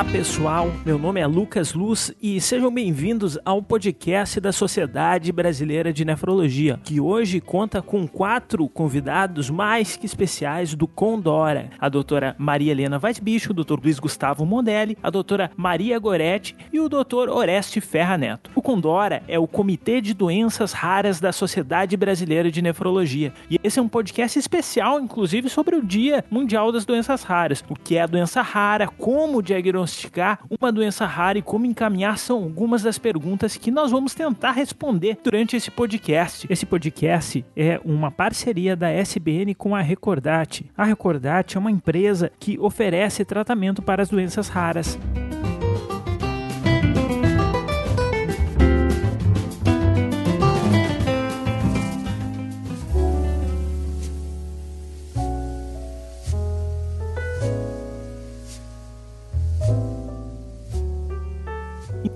Olá pessoal, meu nome é Lucas Luz e sejam bem-vindos ao podcast da Sociedade Brasileira de Nefrologia, que hoje conta com quatro convidados mais que especiais do Condora: a doutora Maria Helena Weisbicho, o doutor Luiz Gustavo Mondelli, a doutora Maria Goretti e o doutor Oreste Ferra Neto. O Condora é o Comitê de Doenças Raras da Sociedade Brasileira de Nefrologia. E esse é um podcast especial, inclusive, sobre o Dia Mundial das Doenças Raras, o que é a doença rara, como diagnosticar diagnosticar uma doença rara e como encaminhar são algumas das perguntas que nós vamos tentar responder durante esse podcast. Esse podcast é uma parceria da SBN com a Recordate. A Recordate é uma empresa que oferece tratamento para as doenças raras.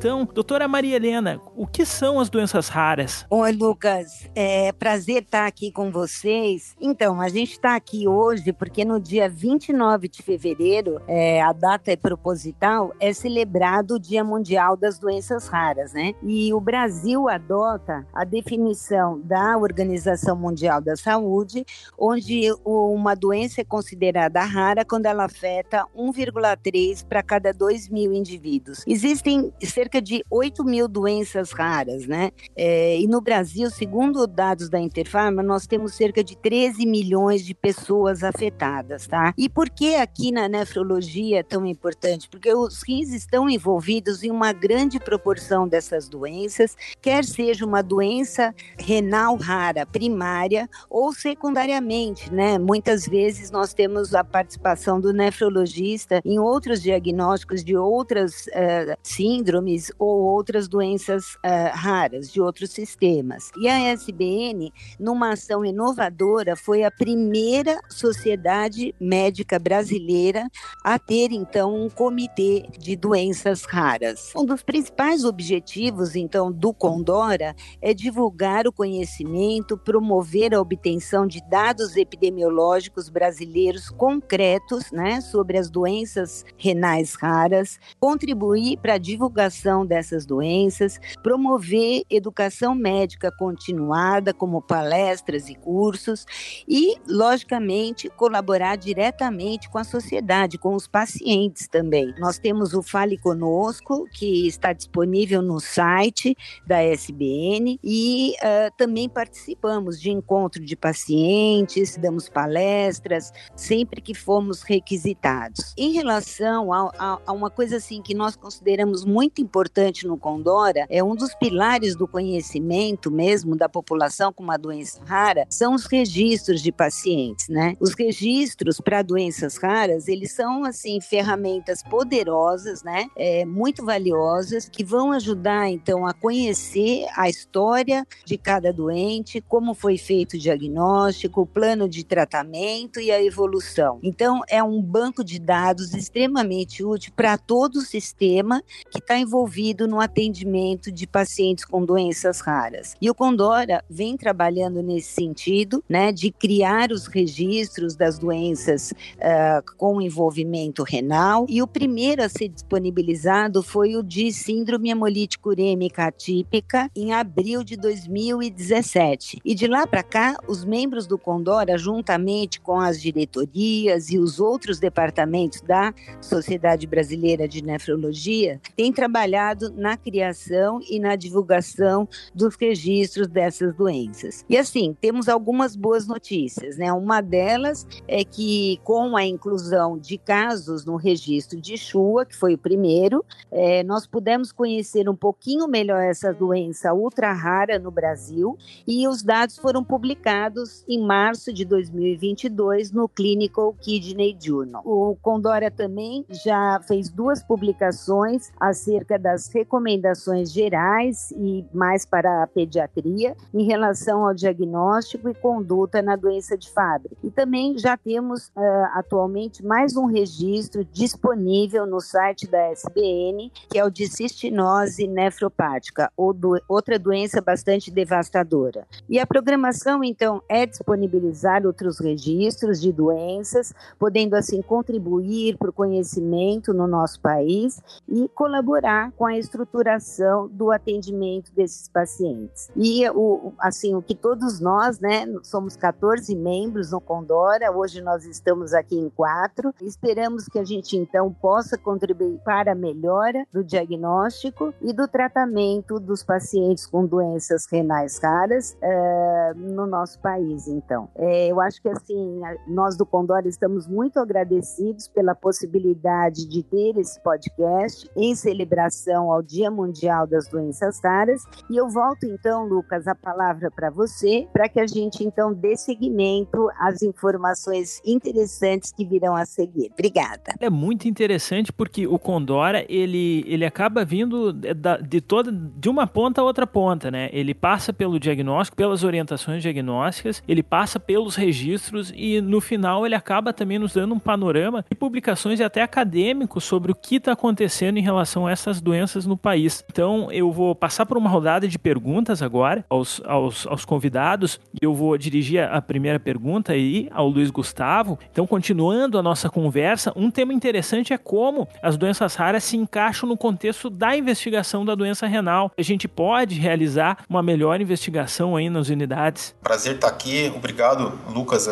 Então, doutora Maria Helena, o que são as doenças raras? Oi, Lucas. É prazer estar aqui com vocês. Então, a gente está aqui hoje porque no dia 29 de fevereiro, é, a data é proposital, é celebrado o Dia Mundial das Doenças Raras, né? E o Brasil adota a definição da Organização Mundial da Saúde, onde uma doença é considerada rara quando ela afeta 1,3 para cada 2 mil indivíduos. Existem cerca cerca de 8 mil doenças raras, né? É, e no Brasil, segundo dados da Interfarma, nós temos cerca de 13 milhões de pessoas afetadas, tá? E por que aqui na nefrologia é tão importante? Porque os rins estão envolvidos em uma grande proporção dessas doenças, quer seja uma doença renal rara, primária ou secundariamente, né? Muitas vezes nós temos a participação do nefrologista em outros diagnósticos de outras uh, síndromes ou outras doenças uh, raras de outros sistemas. E a SBN, numa ação inovadora, foi a primeira sociedade médica brasileira a ter, então, um comitê de doenças raras. Um dos principais objetivos, então, do Condora é divulgar o conhecimento, promover a obtenção de dados epidemiológicos brasileiros concretos né, sobre as doenças renais raras, contribuir para a divulgação prevenção dessas doenças, promover educação médica continuada, como palestras e cursos, e, logicamente, colaborar diretamente com a sociedade, com os pacientes também. Nós temos o Fale Conosco, que está disponível no site da SBN, e uh, também participamos de encontro de pacientes, damos palestras, sempre que fomos requisitados. Em relação a, a, a uma coisa assim que nós consideramos muito importante, importante no Condora, é um dos pilares do conhecimento mesmo da população com uma doença rara, são os registros de pacientes, né? Os registros para doenças raras, eles são, assim, ferramentas poderosas, né? É, muito valiosas, que vão ajudar, então, a conhecer a história de cada doente, como foi feito o diagnóstico, o plano de tratamento e a evolução. Então, é um banco de dados extremamente útil para todo o sistema que está envolvido envolvido no atendimento de pacientes com doenças raras. E o Condora vem trabalhando nesse sentido, né, de criar os registros das doenças uh, com envolvimento renal. E o primeiro a ser disponibilizado foi o de síndrome hemolítica urêmica atípica em abril de 2017. E de lá para cá, os membros do Condora, juntamente com as diretorias e os outros departamentos da Sociedade Brasileira de Nefrologia, têm trabalhado trabalhado na criação e na divulgação dos registros dessas doenças. E assim, temos algumas boas notícias, né? Uma delas é que com a inclusão de casos no registro de Chua, que foi o primeiro, é, nós pudemos conhecer um pouquinho melhor essa doença ultra rara no Brasil e os dados foram publicados em março de 2022 no Clinical Kidney Journal. O Condora também já fez duas publicações acerca das recomendações gerais e mais para a pediatria em relação ao diagnóstico e conduta na doença de Fabry. E também já temos uh, atualmente mais um registro disponível no site da SBN, que é o de cistinose nefropática, ou do, outra doença bastante devastadora. E a programação, então, é disponibilizar outros registros de doenças, podendo assim contribuir para o conhecimento no nosso país e colaborar com a estruturação do atendimento desses pacientes. E o, assim, o que todos nós, né, somos 14 membros no Condora, hoje nós estamos aqui em quatro, esperamos que a gente então possa contribuir para a melhora do diagnóstico e do tratamento dos pacientes com doenças renais raras uh, no nosso país, então. É, eu acho que assim, nós do Condora estamos muito agradecidos pela possibilidade de ter esse podcast em celebração ao Dia Mundial das Doenças Raras. E eu volto então, Lucas, a palavra para você, para que a gente então dê seguimento às informações interessantes que virão a seguir. Obrigada. É muito interessante porque o Condora ele, ele acaba vindo de toda de uma ponta a outra ponta, né? Ele passa pelo diagnóstico, pelas orientações diagnósticas, ele passa pelos registros e no final ele acaba também nos dando um panorama de publicações e até acadêmicos sobre o que está acontecendo em relação a essas doenças no país. Então eu vou passar por uma rodada de perguntas agora aos, aos, aos convidados e eu vou dirigir a primeira pergunta aí ao Luiz Gustavo. Então, continuando a nossa conversa, um tema interessante é como as doenças raras se encaixam no contexto da investigação da doença renal. A gente pode realizar uma melhor investigação aí nas unidades. Prazer estar aqui. Obrigado, Lucas.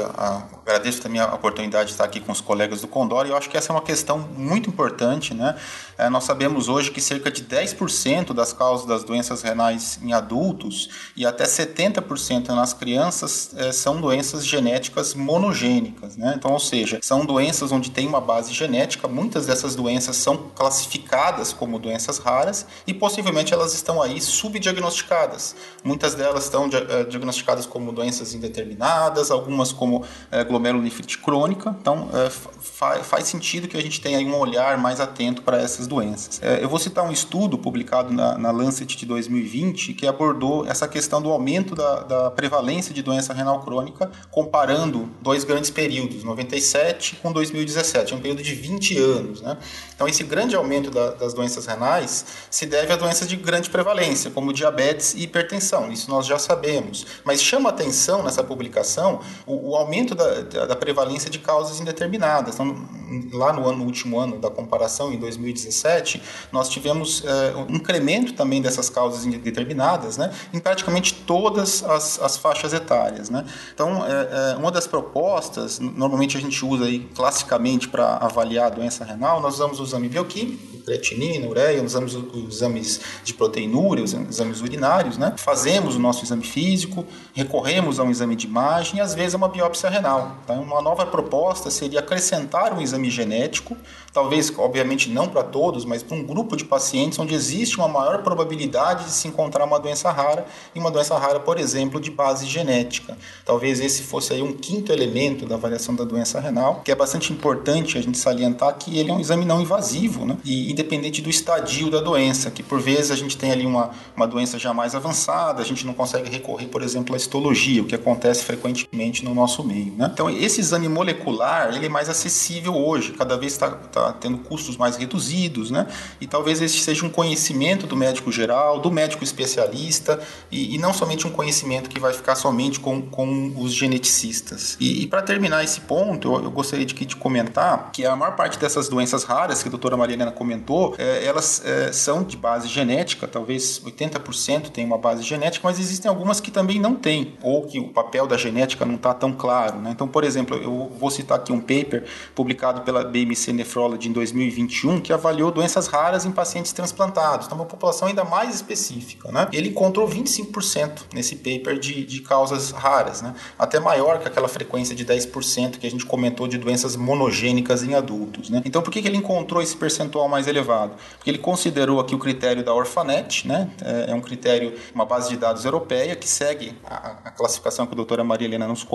Agradeço também a oportunidade de estar aqui com os colegas do Condor. E eu acho que essa é uma questão muito importante, né? É, nós sabemos hoje que cerca de 10% das causas das doenças renais em adultos e até 70% nas crianças é, são doenças genéticas monogênicas, né? Então, ou seja, são doenças onde tem uma base genética. Muitas dessas doenças são classificadas como doenças raras e possivelmente elas estão aí subdiagnosticadas. Muitas delas estão uh, diagnosticadas como doenças indeterminadas, algumas como uh, glomerulonefrite crônica. Então, uh, fa faz sentido que a gente tenha um olhar mais atento para essas doenças. eu vou citar um estudo publicado na, na, Lancet de 2020 que abordou essa questão do aumento da, da prevalência de doença renal crônica comparando dois grandes períodos, 97 com 2017, um período de 20 anos. Né? Então, esse grande aumento da, das doenças renais se deve a doenças de grande prevalência, como diabetes e hipertensão, isso nós já sabemos. Mas chama atenção nessa publicação o, o aumento da, da, da, prevalência de causas indeterminadas. Então, lá no, ano, no último ano da comparação, em 2017, nós tivemos é, um incremento também dessas causas indeterminadas né, em praticamente todas as, as faixas etárias. Né? Então, é, é, uma das propostas, normalmente a gente usa aí classicamente para avaliar a doença renal, nós usamos o exame bioquímico, creatinina, ureia, usamos os exames de proteinúria, os exames urinários, né? Fazemos o nosso exame físico, recorremos a um exame de imagem e às vezes a uma biópsia renal. Então, uma nova proposta seria acrescentar um exame genético, talvez, obviamente, não para todos, mas para um grupo de pacientes onde existe uma maior probabilidade de se encontrar uma doença rara e uma doença rara, por exemplo, de base genética. Talvez esse fosse aí um quinto elemento da avaliação da doença renal, que é bastante importante a gente salientar que ele é um exame não invasivo, né? E independente do estadio da doença, que por vezes a gente tem ali uma, uma doença já mais avançada, a gente não consegue recorrer, por exemplo, à histologia, o que acontece frequentemente no nosso meio. Né? Então, esse exame molecular ele é mais acessível hoje, cada vez está tá tendo custos mais reduzidos, né? e talvez esse seja um conhecimento do médico geral, do médico especialista, e, e não somente um conhecimento que vai ficar somente com, com os geneticistas. E, e para terminar esse ponto, eu, eu gostaria de, de comentar que a maior parte dessas doenças raras que a doutora Marilena comentou, comentou, é, elas é, são de base genética, talvez 80% tem uma base genética, mas existem algumas que também não têm, ou que o papel da genética não está tão claro. Né? Então, por exemplo, eu vou citar aqui um paper publicado pela BMC Nephrology em 2021 que avaliou doenças raras em pacientes transplantados, então uma população ainda mais específica. Né? Ele encontrou 25% nesse paper de, de causas raras, né? até maior que aquela frequência de 10% que a gente comentou de doenças monogênicas em adultos. Né? Então, por que, que ele encontrou esse percentual mais elevado? Porque ele considerou aqui o critério da Orfanet, né? É, é um critério, uma base de dados europeia que segue a, a classificação que a doutora Maria Helena nos,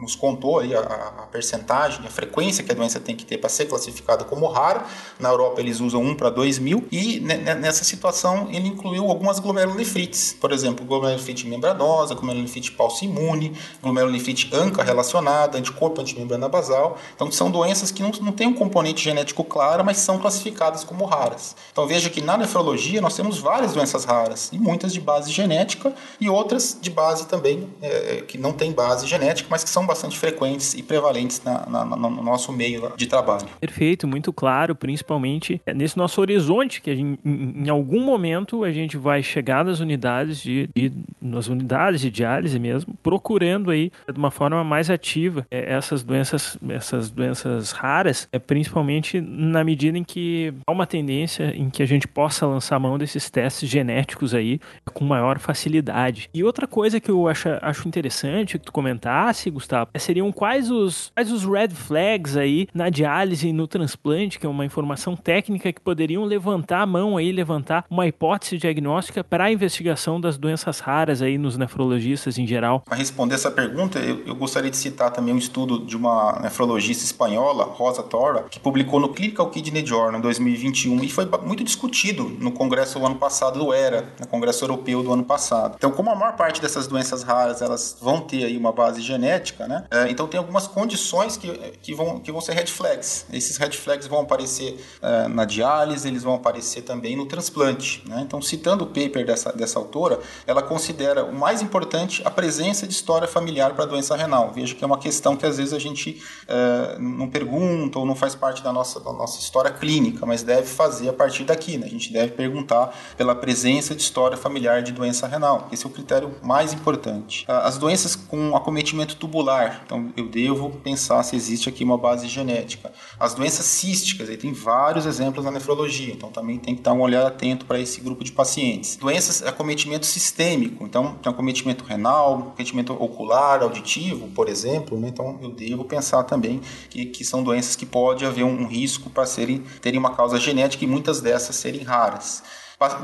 nos contou, aí, a, a percentagem, a frequência que a doença tem que ter para ser classificada como rara. Na Europa eles usam 1 para 2 mil e nessa situação ele incluiu algumas glomerulonefrites, por exemplo, glomerulonefrite membranosa, glomerulonefrite imune, glomerulonefrite ANCA relacionada, anticorpo antimembrana basal. Então são doenças que não, não têm um componente genético claro, mas são classificadas como raras. Então veja que na nefrologia nós temos várias doenças raras, e muitas de base genética e outras de base também é, que não tem base genética, mas que são bastante frequentes e prevalentes na, na, no nosso meio de trabalho. Perfeito, muito claro, principalmente nesse nosso horizonte que gente, em, em, algum momento a gente vai chegar nas unidades de, de nas unidades de diálise mesmo, procurando aí de uma forma mais ativa é, essas doenças, essas doenças raras, é, principalmente na medida em que há uma tendência em que a gente possa lançar mão desses testes genéticos aí com maior facilidade. E outra coisa que eu acho, acho interessante que tu comentasse, Gustavo, é, seriam quais os, quais os red flags aí na diálise e no transplante, que é uma informação técnica que poderiam levantar a mão aí, levantar uma hipótese diagnóstica para a investigação das doenças raras aí nos nefrologistas em geral. Para responder essa pergunta, eu, eu, gostaria de citar também um estudo de uma nefrologista espanhola, Rosa Torra, que publicou no Clinical Kidney Journal em 2021 e foi muito discutido no congresso do ano passado do ERA, no congresso europeu do ano passado. Então, como a maior parte dessas doenças raras elas vão ter aí uma base genética, né? É, então tem algumas condições que, que, vão, que vão ser red flags. Esses red flags vão aparecer é, na diálise, eles vão aparecer também no transplante. Né? Então, citando o paper dessa, dessa autora, ela considera o mais importante a presença de história familiar para a doença renal. Veja que é uma questão que às vezes a gente é, não pergunta ou não faz parte da nossa, da nossa história clínica, mas deve fazer a partir daqui. Né? A gente deve perguntar pela presença de história familiar de doença renal. Esse é o critério mais importante. As doenças com acometimento tubular, então eu devo pensar se existe aqui uma base genética. As doenças císticas, aí tem vários exemplos na nefrologia, então também tem que dar um olhar atento para esse grupo de pacientes. Doenças acometimento sistêmico, então tem acometimento renal, acometimento ocular, auditivo, por exemplo, né? então eu devo pensar também que, que são doenças que pode haver um, um risco para serem terem uma causa genética e muitas dessas serem raras.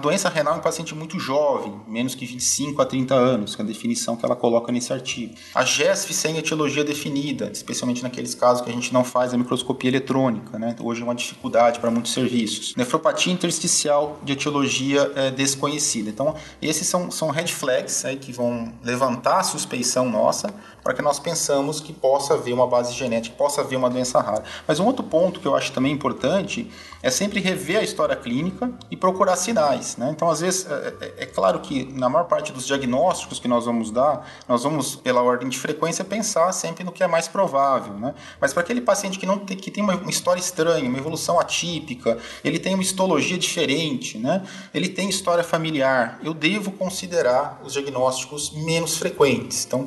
Doença renal em paciente muito jovem, menos que 25 a 30 anos, que é a definição que ela coloca nesse artigo. A GESF sem etiologia definida, especialmente naqueles casos que a gente não faz a microscopia eletrônica, né? hoje é uma dificuldade para muitos serviços. Nefropatia intersticial de etiologia é, desconhecida. Então, esses são, são red flags aí, que vão levantar a suspeição nossa para que nós pensamos que possa haver uma base genética, possa haver uma doença rara. Mas um outro ponto que eu acho também importante é sempre rever a história clínica e procurar sinais. Né? Então, às vezes, é, é, é, claro que na maior parte dos diagnósticos que nós vamos dar, nós vamos, pela ordem de frequência, pensar sempre no que é mais provável. Né? Mas para aquele paciente que, não tem, que tem uma, história estranha, uma evolução atípica, ele tem uma histologia diferente, né? ele tem história familiar, eu devo considerar os diagnósticos menos frequentes. Então,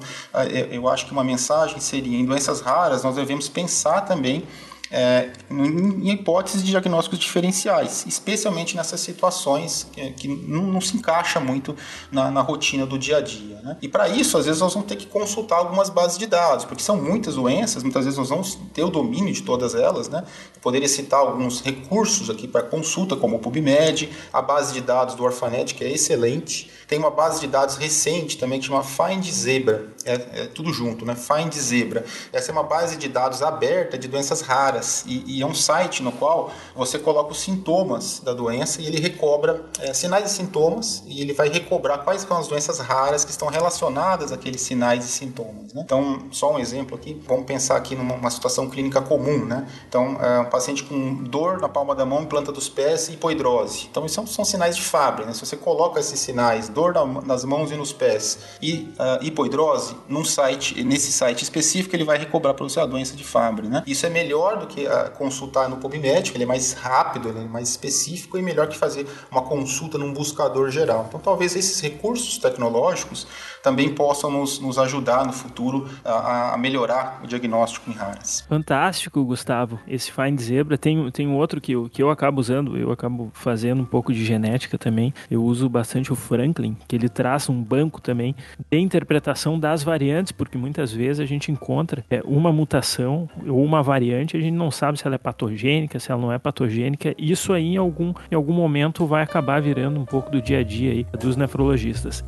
eu acho que uma mensagem seria: em doenças raras, nós devemos pensar também é, em, hipóteses de diagnósticos diferenciais, especialmente nessas situações que, que não, não, se encaixa muito na, na, rotina do dia a dia. Né? E para isso, às vezes, nós vamos ter que consultar algumas bases de dados, porque são muitas doenças, muitas vezes nós vamos ter o domínio de todas elas. Né? Eu poderia citar alguns recursos aqui para consulta, como o PubMed, a base de dados do Orphanet, que é excelente. Tem uma base de dados recente também que chama Find Zebra, é, é tudo junto, né? Find Zebra. Essa é uma base de dados aberta de doenças raras e, e, é um site no qual você coloca os sintomas da doença e ele recobra é, sinais e sintomas e ele vai recobrar quais são as doenças raras que estão relacionadas àqueles sinais e sintomas. Né? Então, só um exemplo aqui, vamos pensar aqui numa situação clínica comum, né? Então, é, um paciente com dor na palma da mão, planta dos pés e hipoidrose. Então, isso são, são sinais de Fabry, né? Se você coloca esses sinais, dor na, nas mãos e nos pés e uh, hipoidrose, num site, nesse site específico, ele vai recobrar para você a doença de Fabry, né? Isso é melhor do que uh, consultar no PubMed, ele é mais rápido, ele é mais específico e melhor que fazer uma consulta num buscador geral. Então, talvez esses recursos tecnológicos também possam nos, nos ajudar no futuro a, a, melhorar o diagnóstico em raras. Fantástico, Gustavo. Esse Find Zebra tem, tem outro que eu, que eu acabo usando, eu acabo fazendo um pouco de genética também. Eu uso bastante o Franklin, que ele traz um banco também de interpretação das variantes, porque muitas vezes a gente encontra é, uma mutação ou uma variante, a gente gente não sabe se ela é patogênica, se ela não é patogênica. Isso aí em algum, em algum momento vai acabar virando um pouco do dia a dia aí dos nefrologistas.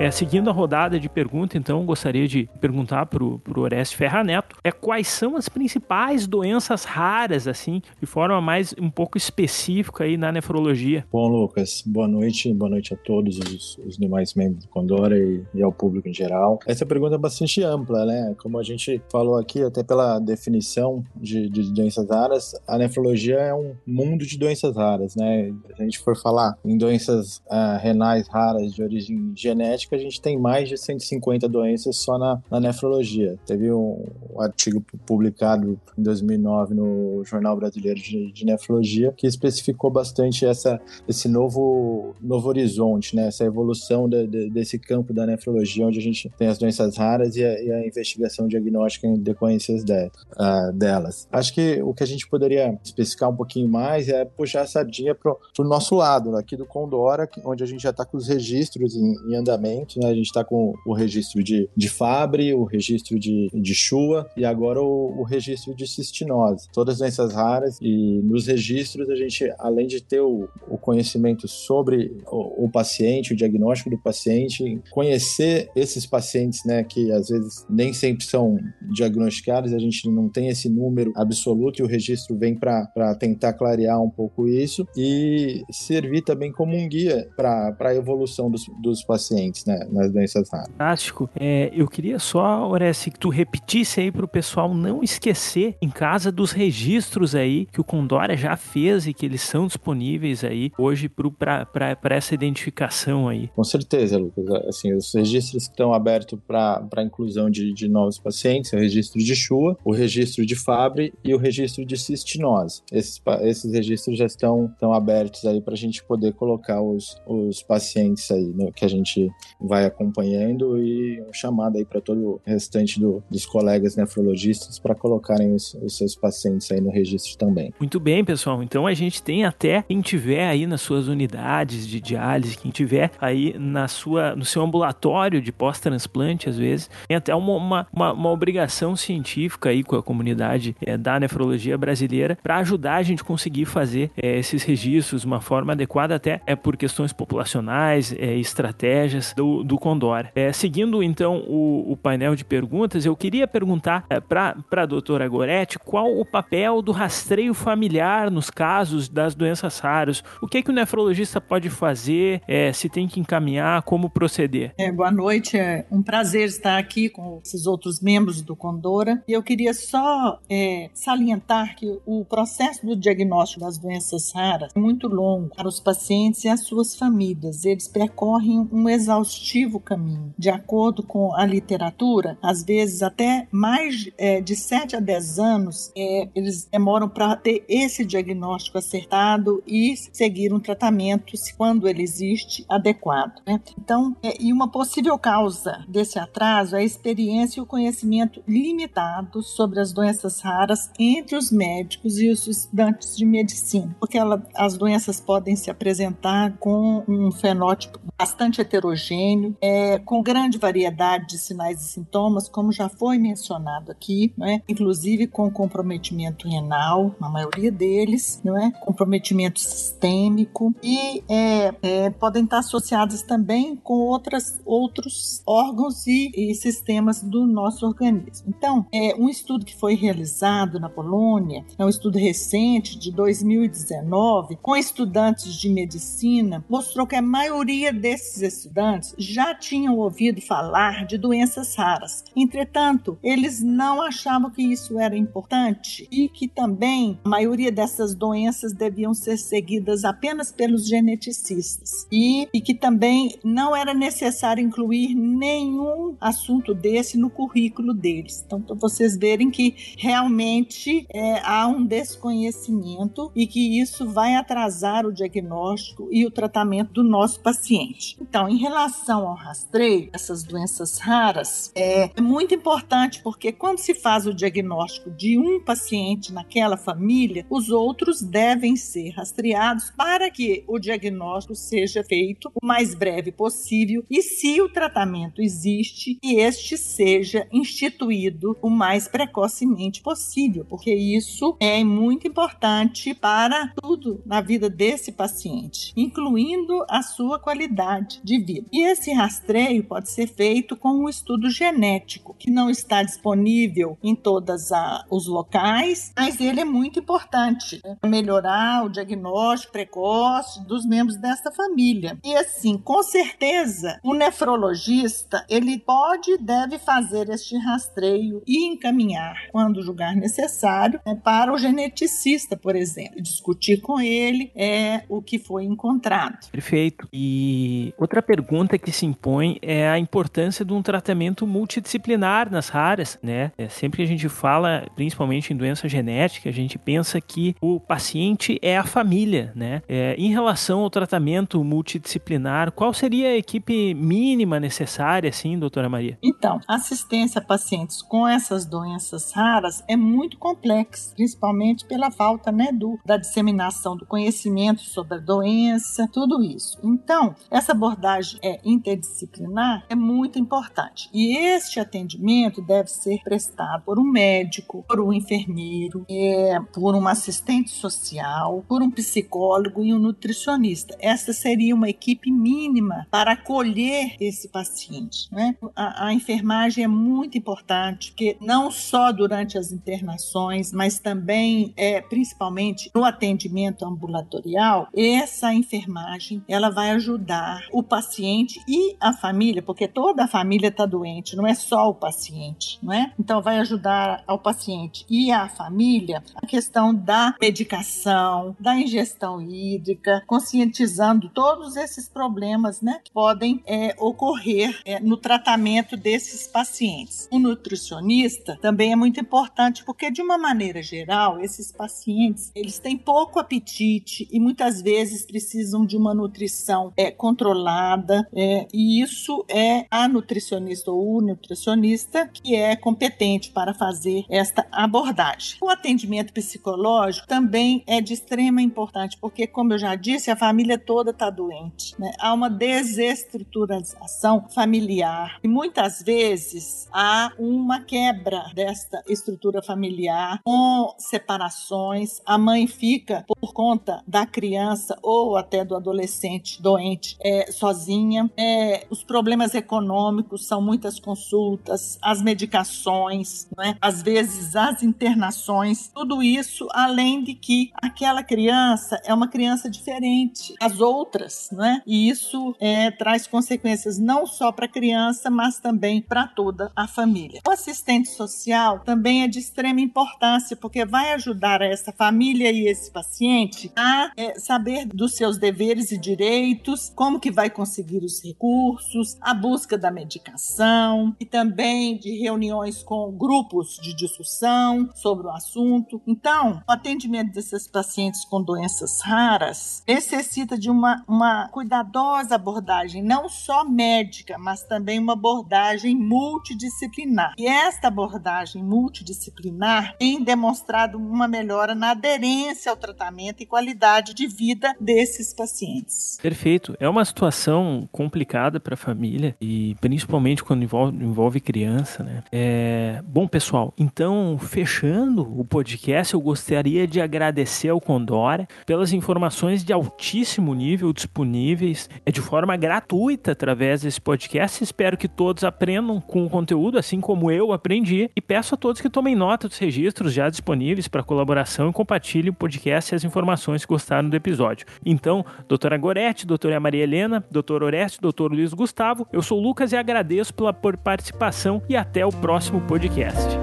É, seguindo a rodada de pergunta, então, gostaria de perguntar para o Oreste Ferra Neto é, quais são as principais doenças raras, assim, de forma mais um pouco específica aí na nefrologia. Bom, Lucas, boa noite, boa noite a todos os, os demais membros do Condora e, e, ao público em geral. Essa pergunta é bastante ampla, né? Como a gente falou aqui, até pela definição de, de doenças raras, a nefrologia é um mundo de doenças raras, né? Se a gente for falar em doenças uh, renais raras de origem genética, que a gente tem mais de 150 doenças só na, na nefrologia. Teve um, um, artigo publicado em 2009 no Jornal Brasileiro de, de, Nefrologia que especificou bastante essa, esse novo, novo horizonte, né? essa evolução de, de, desse campo da nefrologia, onde a gente tem as doenças raras e a, e a investigação diagnóstica em decorrências de, uh, delas. Acho que o que a gente poderia especificar um pouquinho mais é puxar a sardinha para o nosso lado, aqui do Condora, onde a gente já está com os registros em, em andamento né? A gente está com o registro de, de Fabry, o registro de, de Chua e agora o, o registro de cistinose. Todas doenças raras e nos registros a gente, além de ter o, o conhecimento sobre o, o, paciente, o diagnóstico do paciente, conhecer esses pacientes, né, que às vezes nem sempre são diagnosticados, a gente não tem esse número absoluto e o registro vem para tentar clarear um pouco isso e servir também como um guia para a evolução dos, dos pacientes né, nas doenças raras. Fantástico. É, eu queria só, Oreste, que tu repetisse aí para o pessoal não esquecer em casa dos registros aí que o Condora já fez e que eles são disponíveis aí hoje para essa identificação aí. Com certeza, Lucas. Assim, os registros que estão abertos para a inclusão de, de novos pacientes é o registro de Chua, o registro de Fabry e o registro de cistinose. Esses, esses registros já estão, estão abertos aí para a gente poder colocar os, os pacientes aí, né, que a gente vai acompanhando e um chamado aí para todo o restante do, dos colegas nefrologistas para colocarem os, os, seus pacientes aí no registro também. Muito bem, pessoal. Então a gente tem até quem tiver aí nas suas unidades de diálise, quem tiver aí na sua, no seu ambulatório de pós-transplante, às vezes, tem até uma, uma, uma, uma, obrigação científica aí com a comunidade é, da nefrologia brasileira para ajudar a gente conseguir fazer é, esses registros de uma forma adequada até é por questões populacionais, é, estratégias do do, do Condor. É, seguindo então o, o, painel de perguntas, eu queria perguntar é, para a doutora Goretti qual o papel do rastreio familiar nos casos das doenças raras. O que, é que o nefrologista pode fazer, é, se tem que encaminhar, como proceder? É, boa noite, é um prazer estar aqui com esses outros membros do Condora. E eu queria só é, salientar que o processo do diagnóstico das doenças raras é muito longo para os pacientes e as suas famílias. Eles percorrem um exaustivo exaustivo caminho. De acordo com a literatura, às vezes até mais é, de 7 a 10 anos é, eles demoram para ter esse diagnóstico acertado e seguir um tratamento, quando ele existe, adequado. Né? Então, é, e uma possível causa desse atraso é a experiência e o conhecimento limitado sobre as doenças raras entre os médicos e os estudantes de medicina, porque ela, as doenças podem se apresentar com um fenótipo bastante heterogêneo é, com grande variedade de sinais e sintomas, como já foi mencionado aqui, é? inclusive com comprometimento renal, na maioria deles, não é? comprometimento sistêmico, e é, é, podem estar associadas também com outras, outros órgãos e, e sistemas do nosso organismo. Então, é, um estudo que foi realizado na Polônia, é um estudo recente de 2019, com estudantes de medicina, mostrou que a maioria desses estudantes já tinham ouvido falar de doenças raras. Entretanto, eles não achavam que isso era importante e que também a maioria dessas doenças deviam ser seguidas apenas pelos geneticistas e, e que também não era necessário incluir nenhum assunto desse no currículo deles. Então, para vocês verem que realmente é, há um desconhecimento e que isso vai atrasar o diagnóstico e o tratamento do nosso paciente. Então, em relação ao rastreio dessas doenças raras, é, é muito importante porque quando se faz o diagnóstico de um paciente naquela família, os outros devem ser rastreados para que o diagnóstico seja feito o mais breve possível e, se o tratamento existe, que este seja instituído o mais precocemente possível, porque isso é muito importante para tudo na vida desse paciente, incluindo a sua qualidade de vida. E esse rastreio pode ser feito com um estudo genético, que não está disponível em todos os locais, mas ele é muito importante para né? melhorar o diagnóstico precoce dos membros desta família. E assim, com certeza, o nefrologista ele pode e deve fazer este rastreio e encaminhar, quando julgar necessário, né, para o geneticista, por exemplo, discutir com ele é, o que foi encontrado. Perfeito. E outra pergunta que se impõe é a importância de um tratamento multidisciplinar nas raras, né? É, sempre que a gente fala, principalmente em doença genética, a gente pensa que o paciente é a família, né? É, em relação ao tratamento multidisciplinar, qual seria a equipe mínima necessária, assim, doutora Maria? Então, assistência a pacientes com essas doenças raras é muito complexa, principalmente pela falta, né, do, da disseminação do conhecimento sobre a doença, tudo isso. Então, essa abordagem é interdisciplinar é muito importante. E este atendimento deve ser prestado por um médico, por um enfermeiro, é, por um assistente social, por um psicólogo e um nutricionista. Essa seria uma equipe mínima para acolher esse paciente. Né? A, a enfermagem é muito importante, porque não só durante as internações, mas também, é, principalmente no atendimento ambulatorial, essa enfermagem ela vai ajudar o paciente e a família, porque toda a família está doente, não é só o paciente, não é? Então vai ajudar ao paciente e à família a questão da medicação, da ingestão hídrica, conscientizando todos esses problemas, né, que podem é, ocorrer é, no tratamento desses pacientes. O nutricionista também é muito importante porque de uma maneira geral esses pacientes eles têm pouco apetite e muitas vezes precisam de uma nutrição é, controlada é, e isso é a nutricionista ou o nutricionista que é competente para fazer esta abordagem. O atendimento psicológico também é de extrema importância porque como eu já disse a família toda está doente, né? há uma desestruturação familiar e muitas vezes há uma quebra desta estrutura familiar com separações. A mãe fica por conta da criança ou até do adolescente doente é, sozinha. É, os problemas econômicos são muitas consultas, as medicações, né? às vezes as internações, tudo isso além de que aquela criança é uma criança diferente das outras, né? E isso é, traz consequências não só para a criança, mas também para toda a família. O assistente social também é de extrema importância, porque vai ajudar essa família e esse paciente a é, saber dos seus deveres e direitos, como que vai conseguir os recursos, a busca da medicação e também de reuniões com grupos de discussão sobre o assunto. Então, o atendimento desses pacientes com doenças raras necessita de uma, uma cuidadosa abordagem, não só médica, mas também uma abordagem multidisciplinar. E esta abordagem multidisciplinar tem demonstrado uma melhora na aderência ao tratamento e qualidade de vida desses pacientes. Perfeito. É uma situação complicada para a família e principalmente quando envolve, envolve criança, né? É... Bom, pessoal, então fechando o podcast, eu gostaria de agradecer ao Condora pelas informações de altíssimo nível disponíveis é de forma gratuita através desse podcast. Espero que todos aprendam com o conteúdo, assim como eu aprendi, e peço a todos que tomem nota dos registros já disponíveis para colaboração e compartilhem o podcast e as informações que gostaram do episódio. Então, doutora Gorete, doutora Maria Helena, doutor Oreste, doutor Luiz Gustavo, eu sou o Lucas e agradeço pela participação e até o próximo podcast.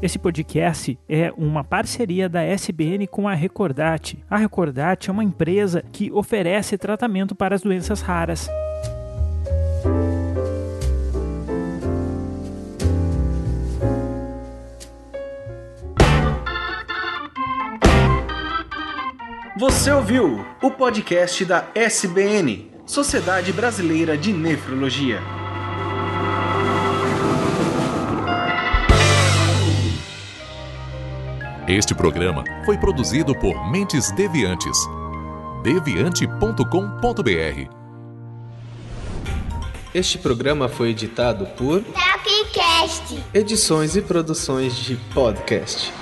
Esse podcast é uma parceria da SBN com a Recordate. A Recordate é uma empresa que oferece tratamento para as doenças raras. Você ouviu o podcast da SBN, Sociedade Brasileira de Nefrologia. Este programa foi produzido por Mentes Deviantes. deviante.com.br. Este programa foi editado por Tapcast. Edições e Produções de Podcast.